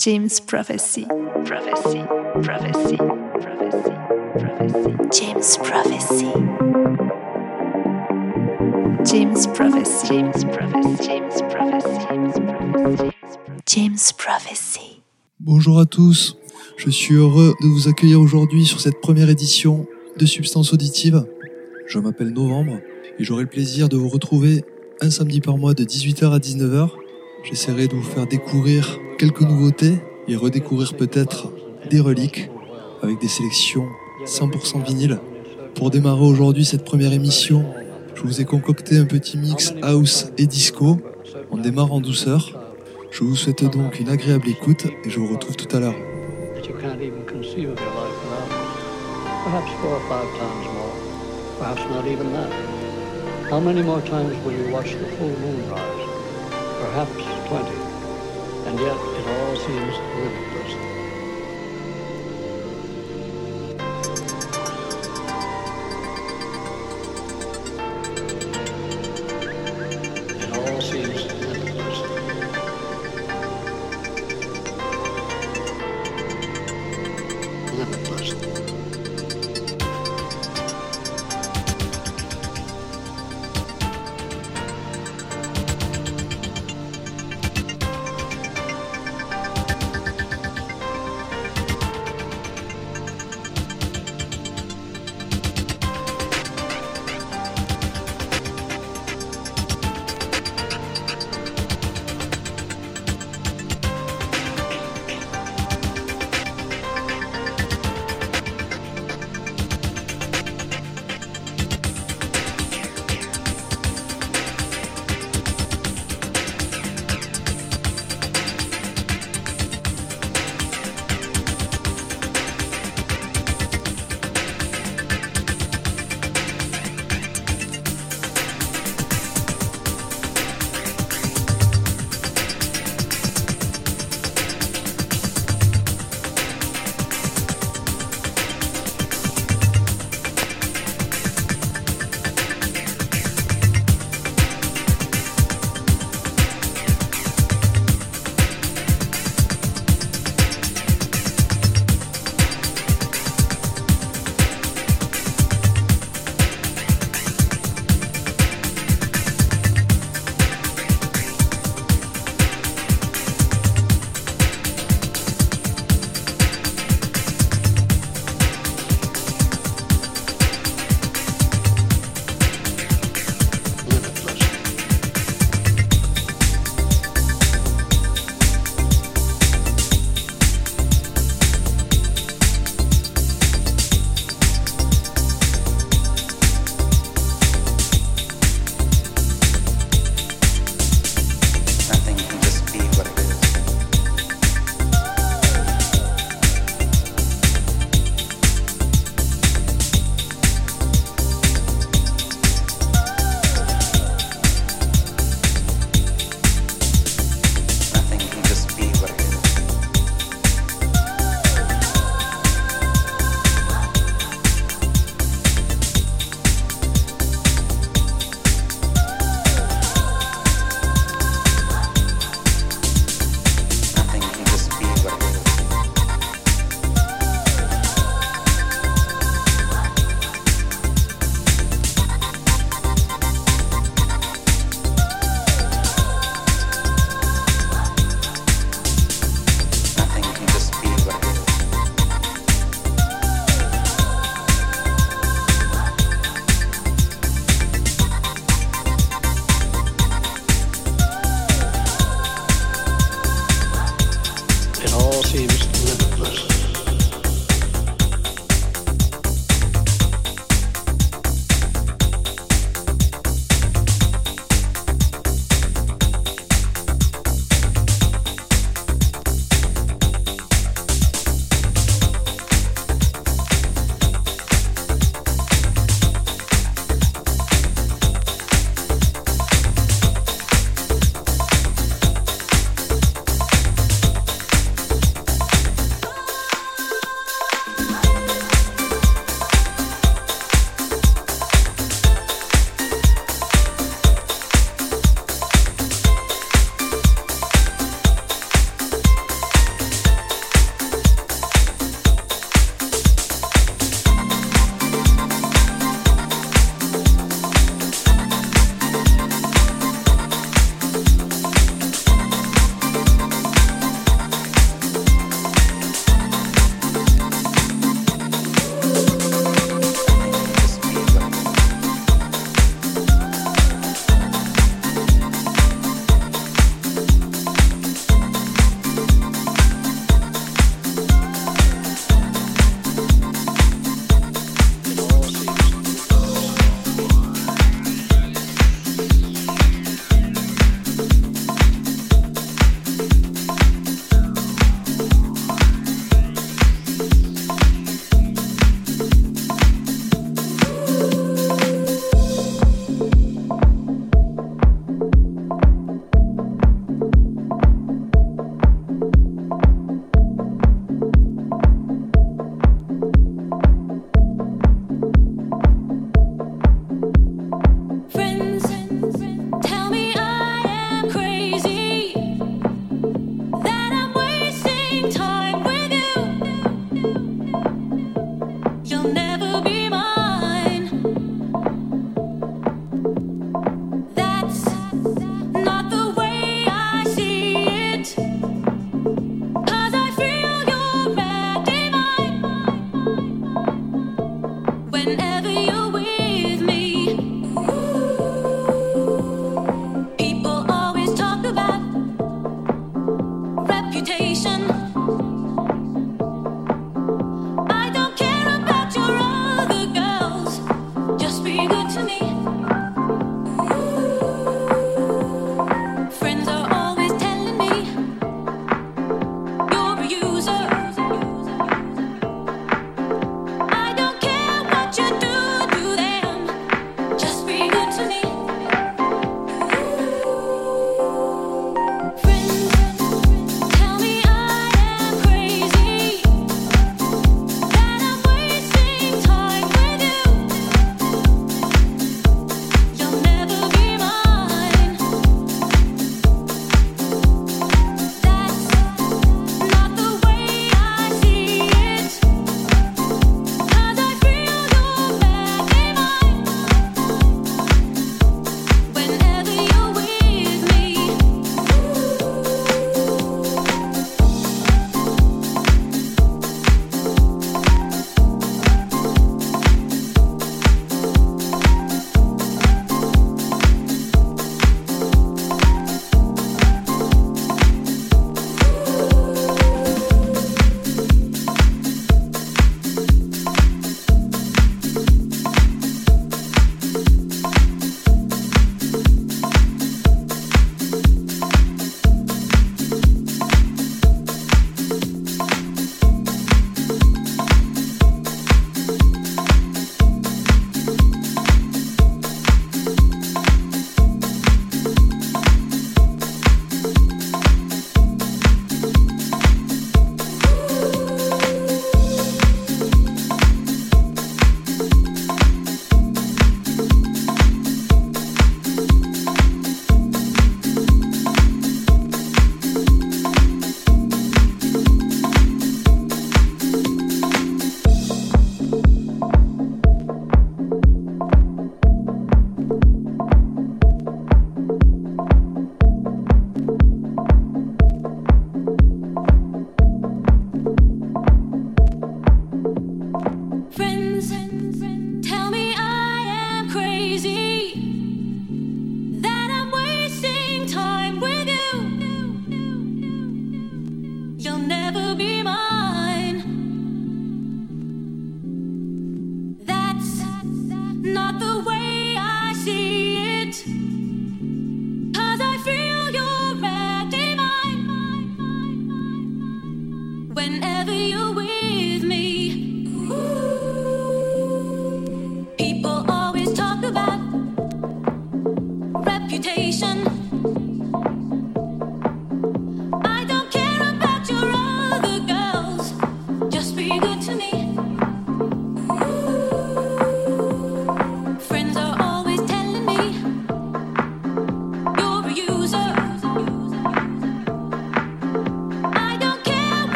James Prophecy. Prophecy. Prophecy. Prophecy. Prophecy. James Prophecy. James Prophecy. James Prophecy. James Prophecy. James Prophecy. Bonjour à tous, je suis heureux de vous accueillir aujourd'hui sur cette première édition de Substance Auditive. Je m'appelle Novembre et j'aurai le plaisir de vous retrouver un samedi par mois de 18h à 19h. J'essaierai de vous faire découvrir quelques nouveautés et redécouvrir peut-être des reliques avec des sélections 100% vinyle. Pour démarrer aujourd'hui cette première émission, je vous ai concocté un petit mix house et disco. On démarre en douceur. Je vous souhaite donc une agréable écoute et je vous retrouve tout à l'heure. Perhaps twenty. And yet it all seems limitless. whenever you wish.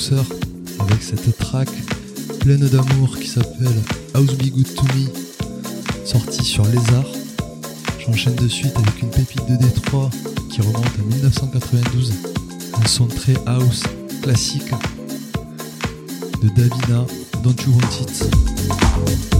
Avec cette track pleine d'amour qui s'appelle House Be Good To Me, sortie sur Lézard. J'enchaîne de suite avec une pépite de Détroit qui remonte à 1992, un son très house classique de Davina, Don't You Want It.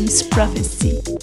James Prophecy.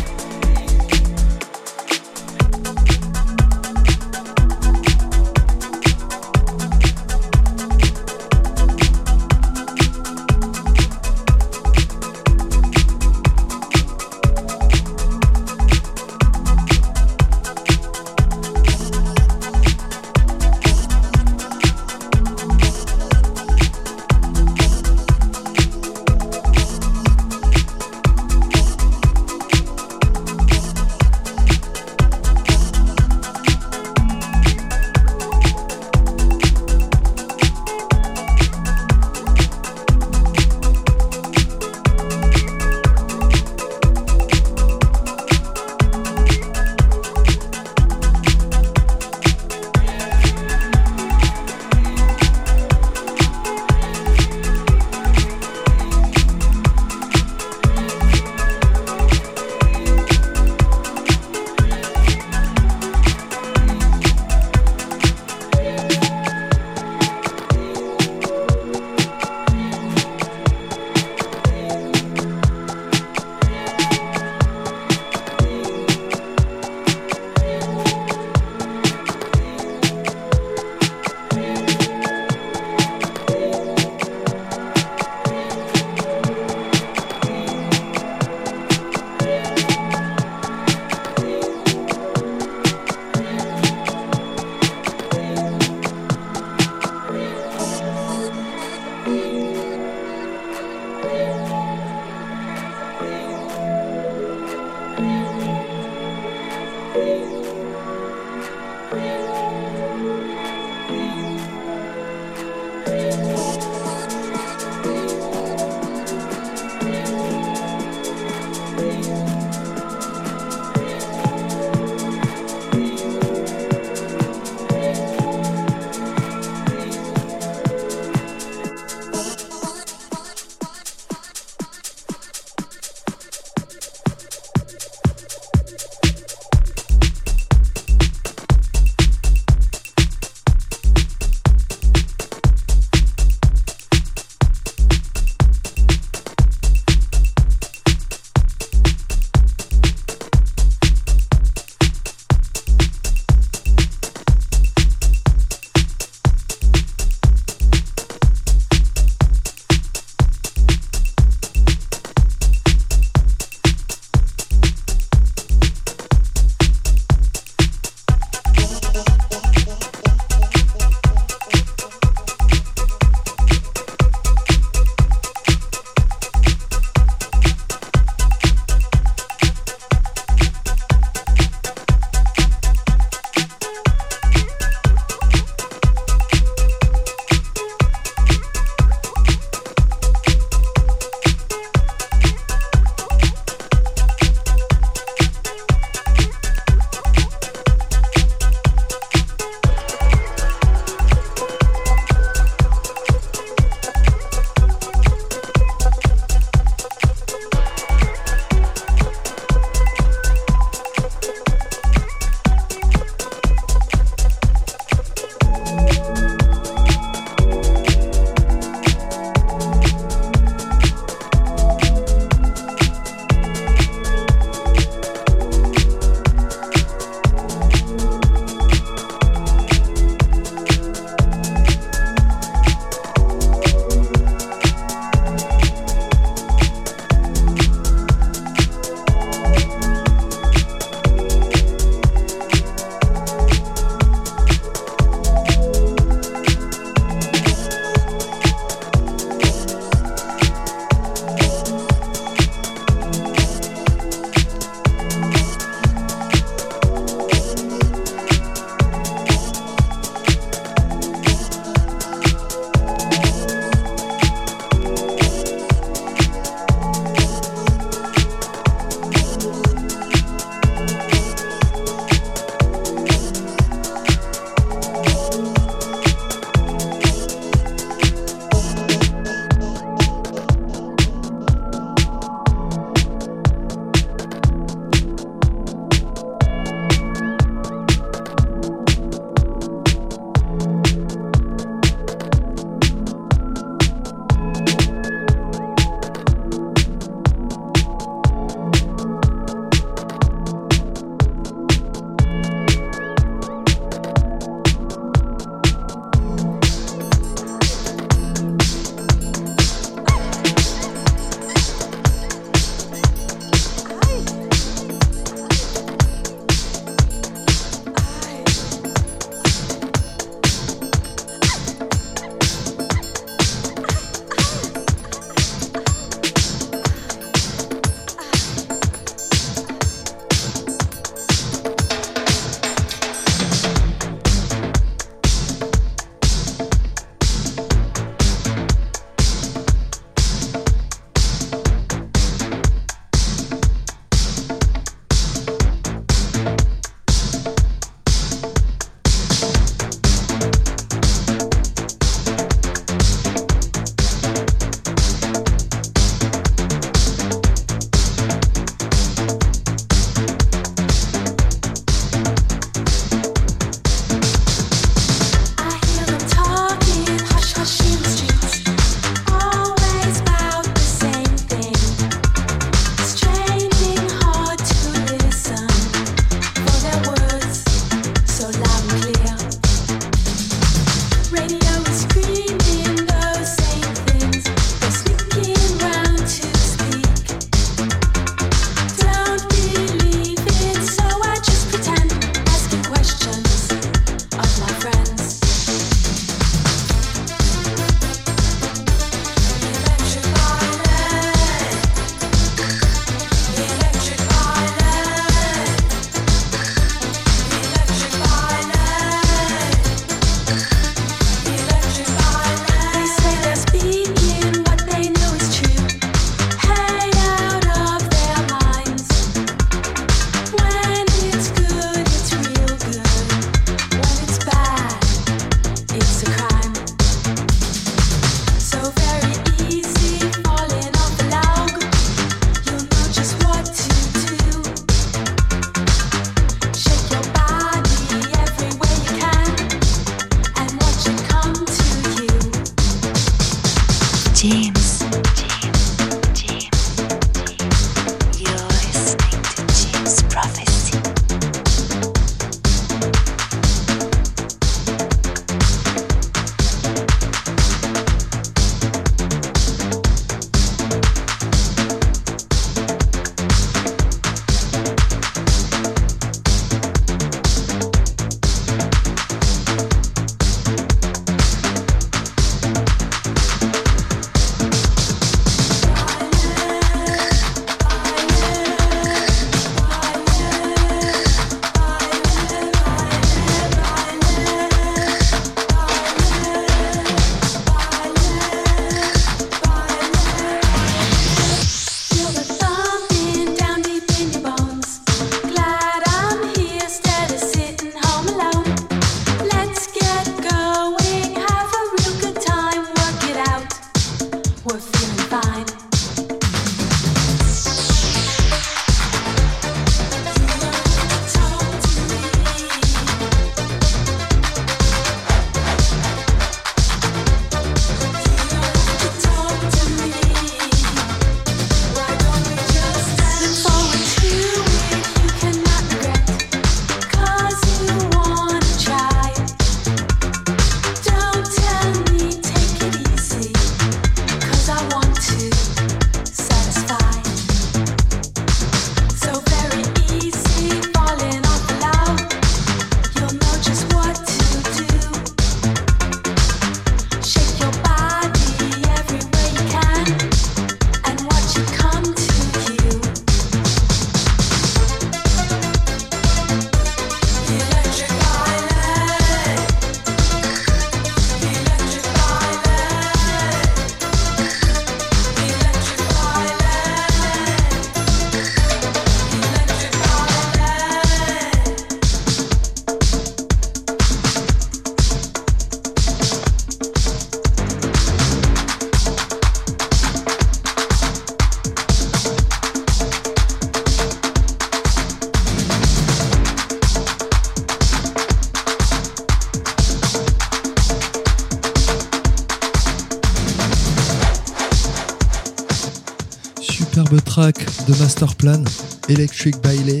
Electric Bailey,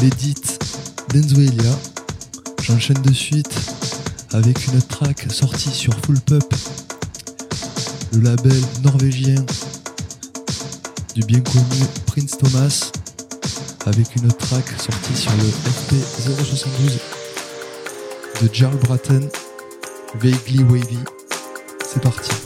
l'édit d'Enzuelia. J'enchaîne de suite avec une track sortie sur Full Pup, le label norvégien du bien connu Prince Thomas, avec une track sortie sur le FP 072 de Jarl Bratton, Vaguely Wavy. C'est parti.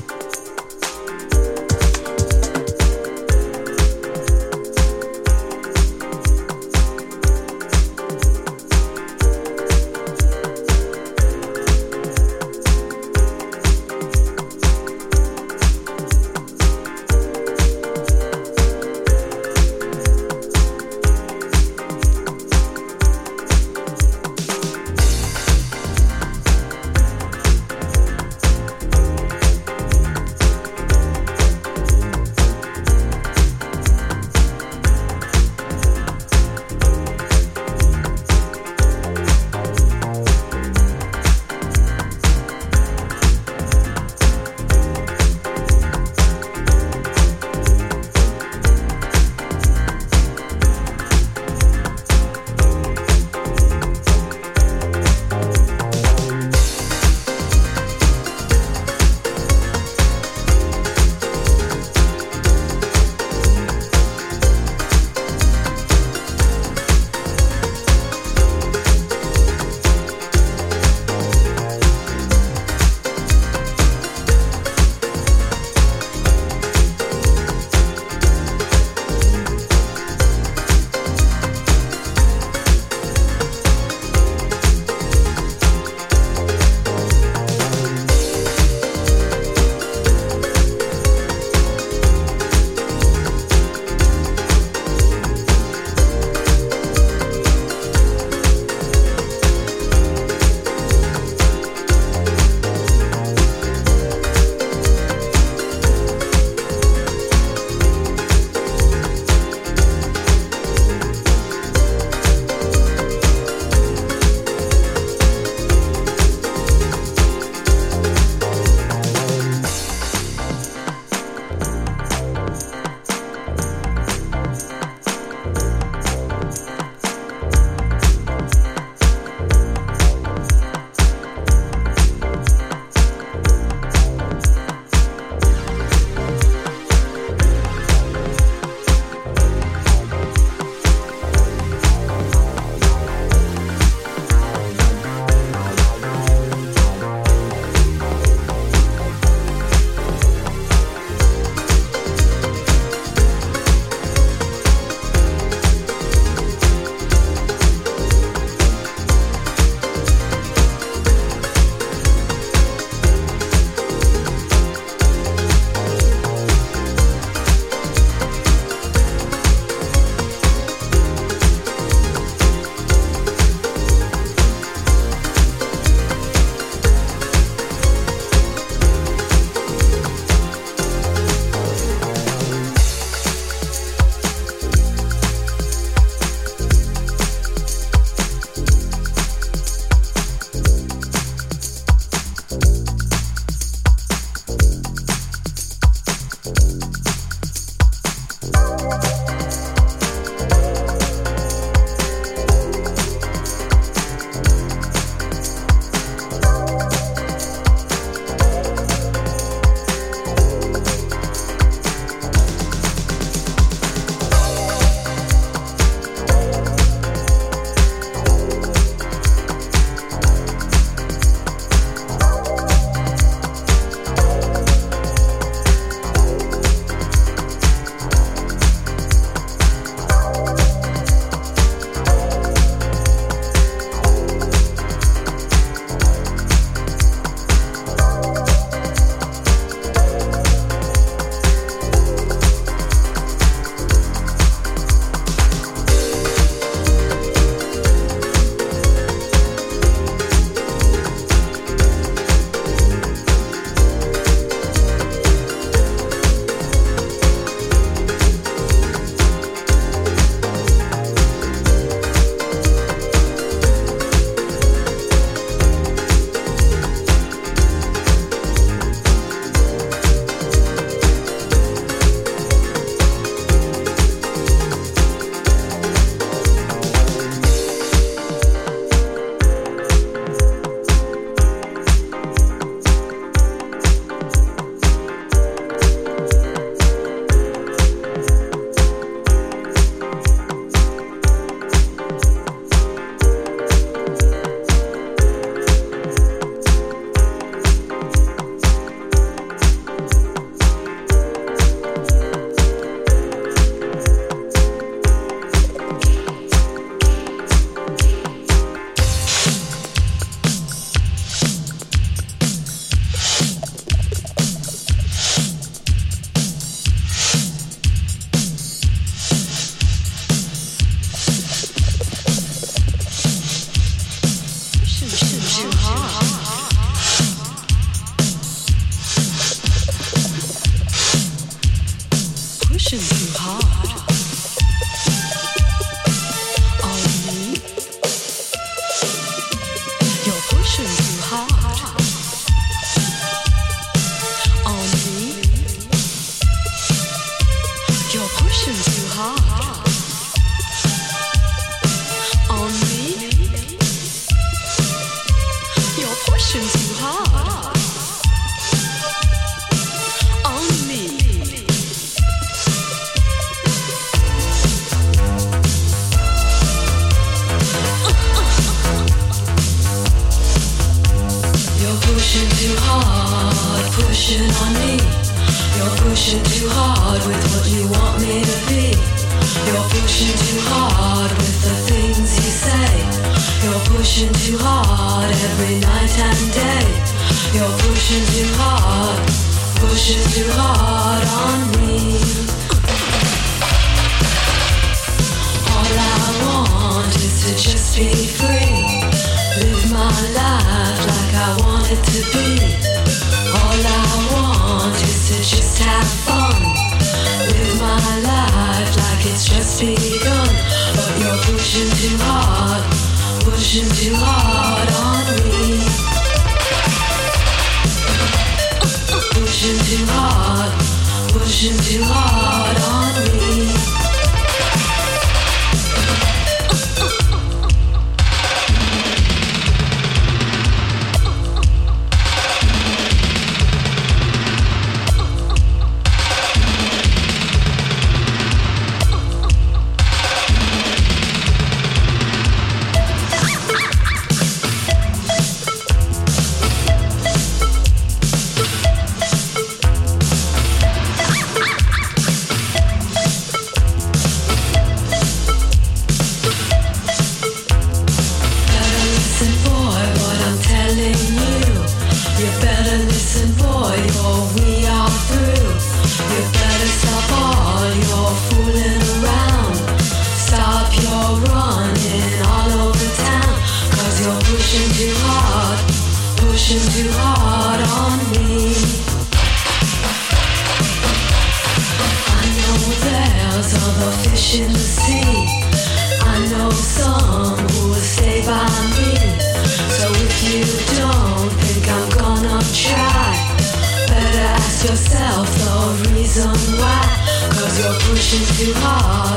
Too hard,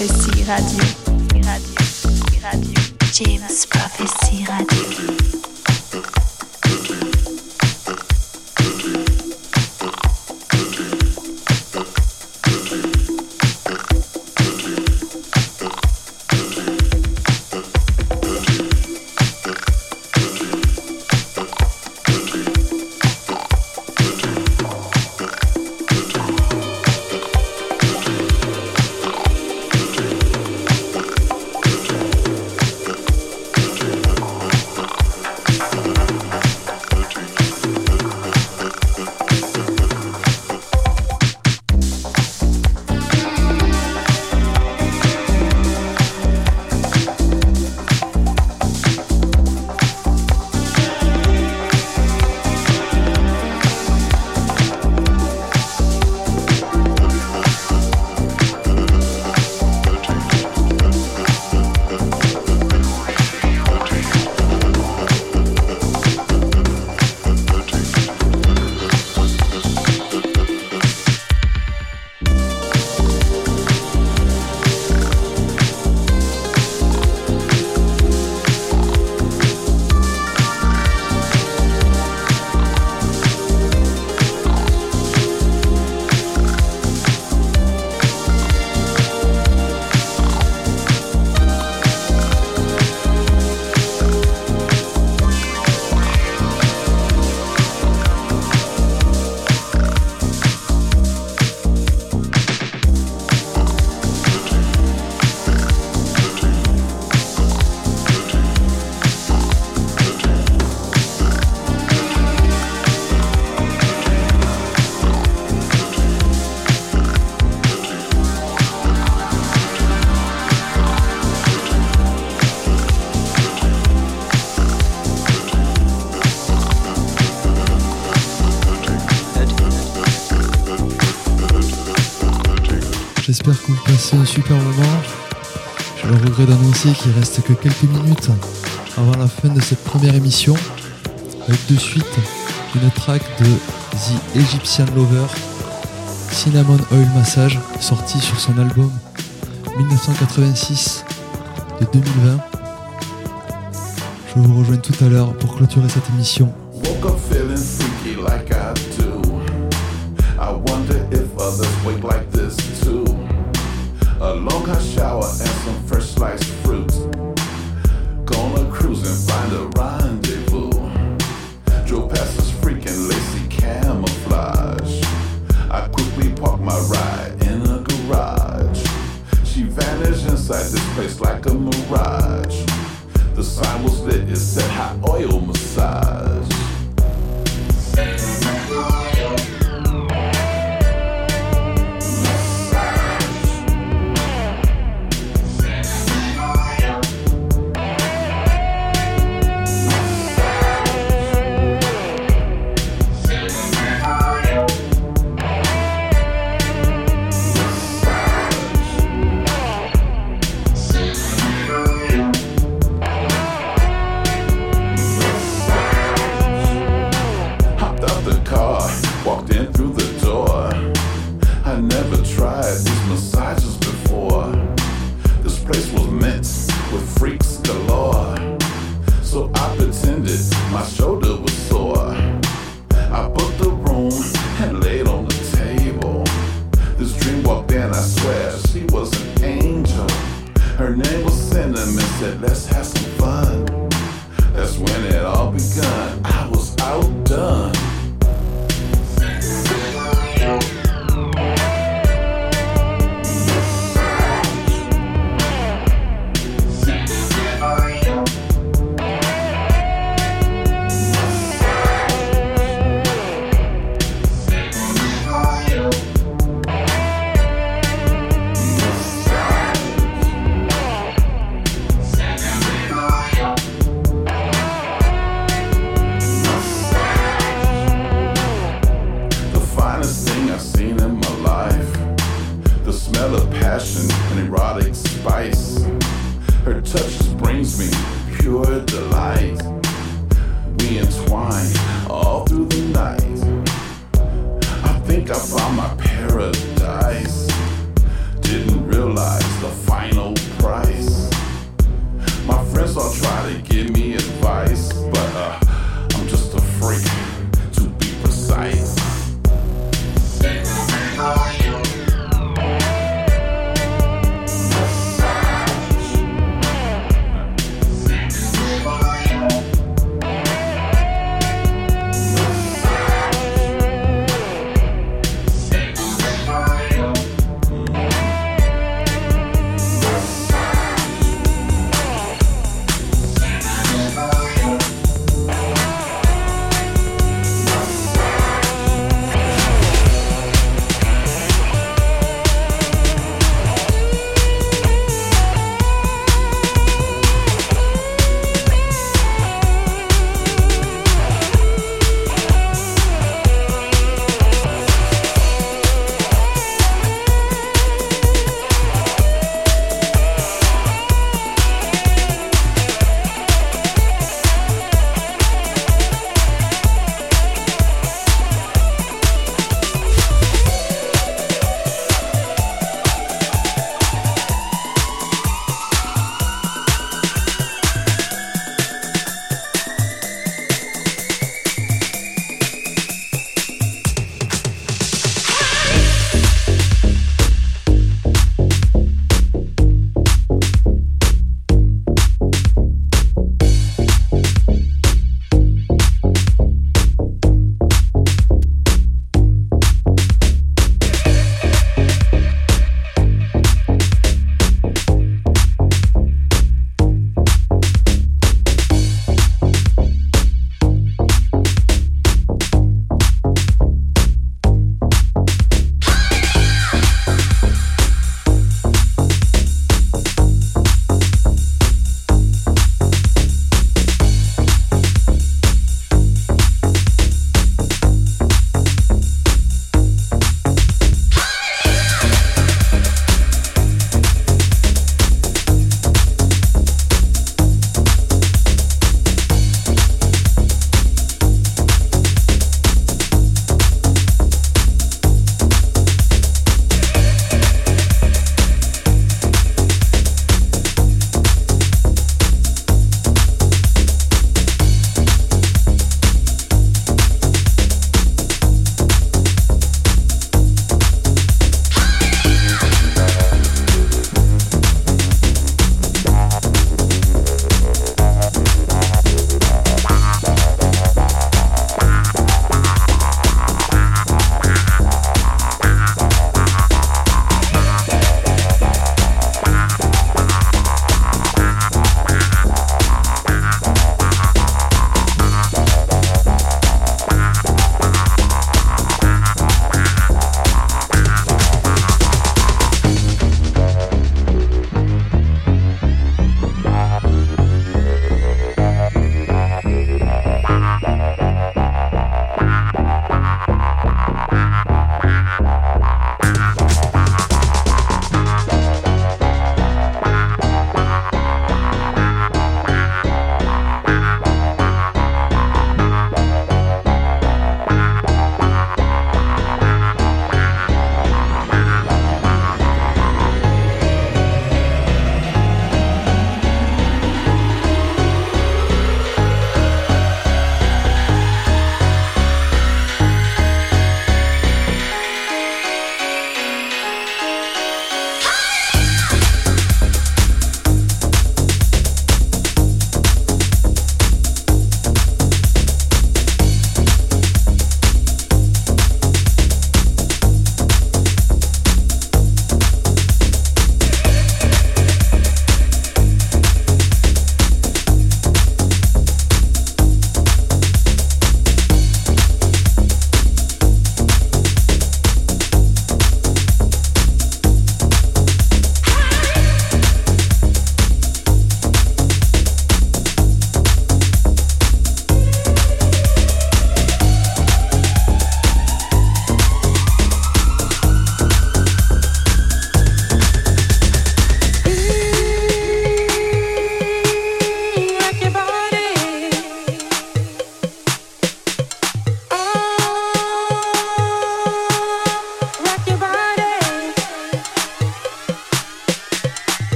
Prophecy Radio. Radio. Radio. James Prophecy Radio. passé un super moment. J'ai le regret d'annoncer qu'il reste que quelques minutes avant la fin de cette première émission, avec de suite une track de The Egyptian Lover, Cinnamon Oil Massage, sortie sur son album 1986 de 2020. Je vous rejoins tout à l'heure pour clôturer cette émission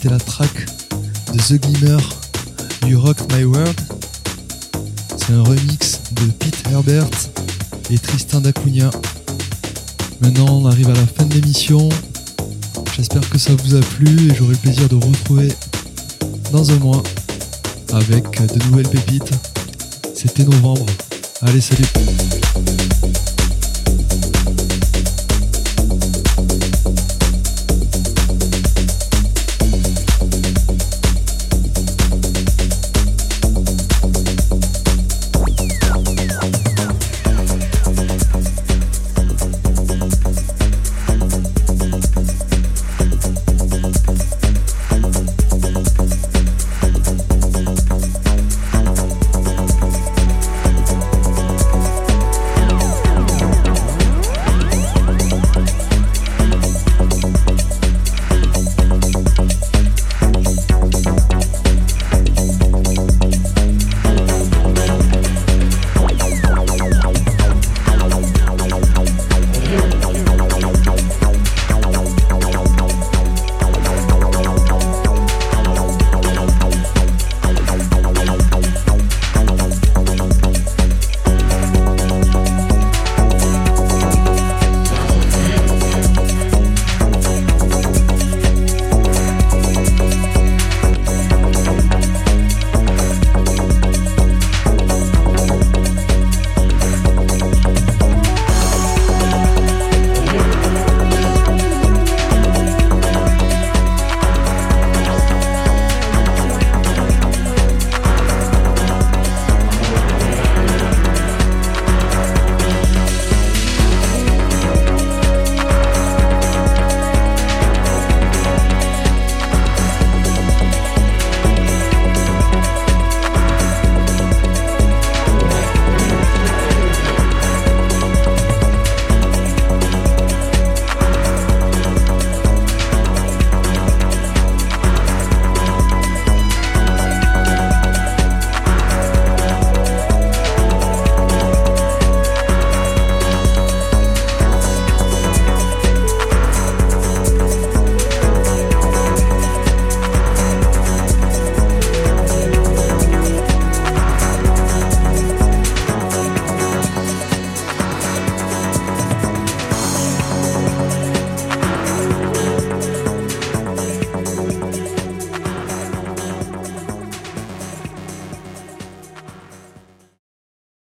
c'était la track de The Glimmer du Rock My World. C'est un remix de Pete Herbert et Tristan d'Acunha. Maintenant on arrive à la fin de l'émission. J'espère que ça vous a plu et j'aurai le plaisir de vous retrouver dans un mois avec de nouvelles pépites. C'était novembre. Allez, salut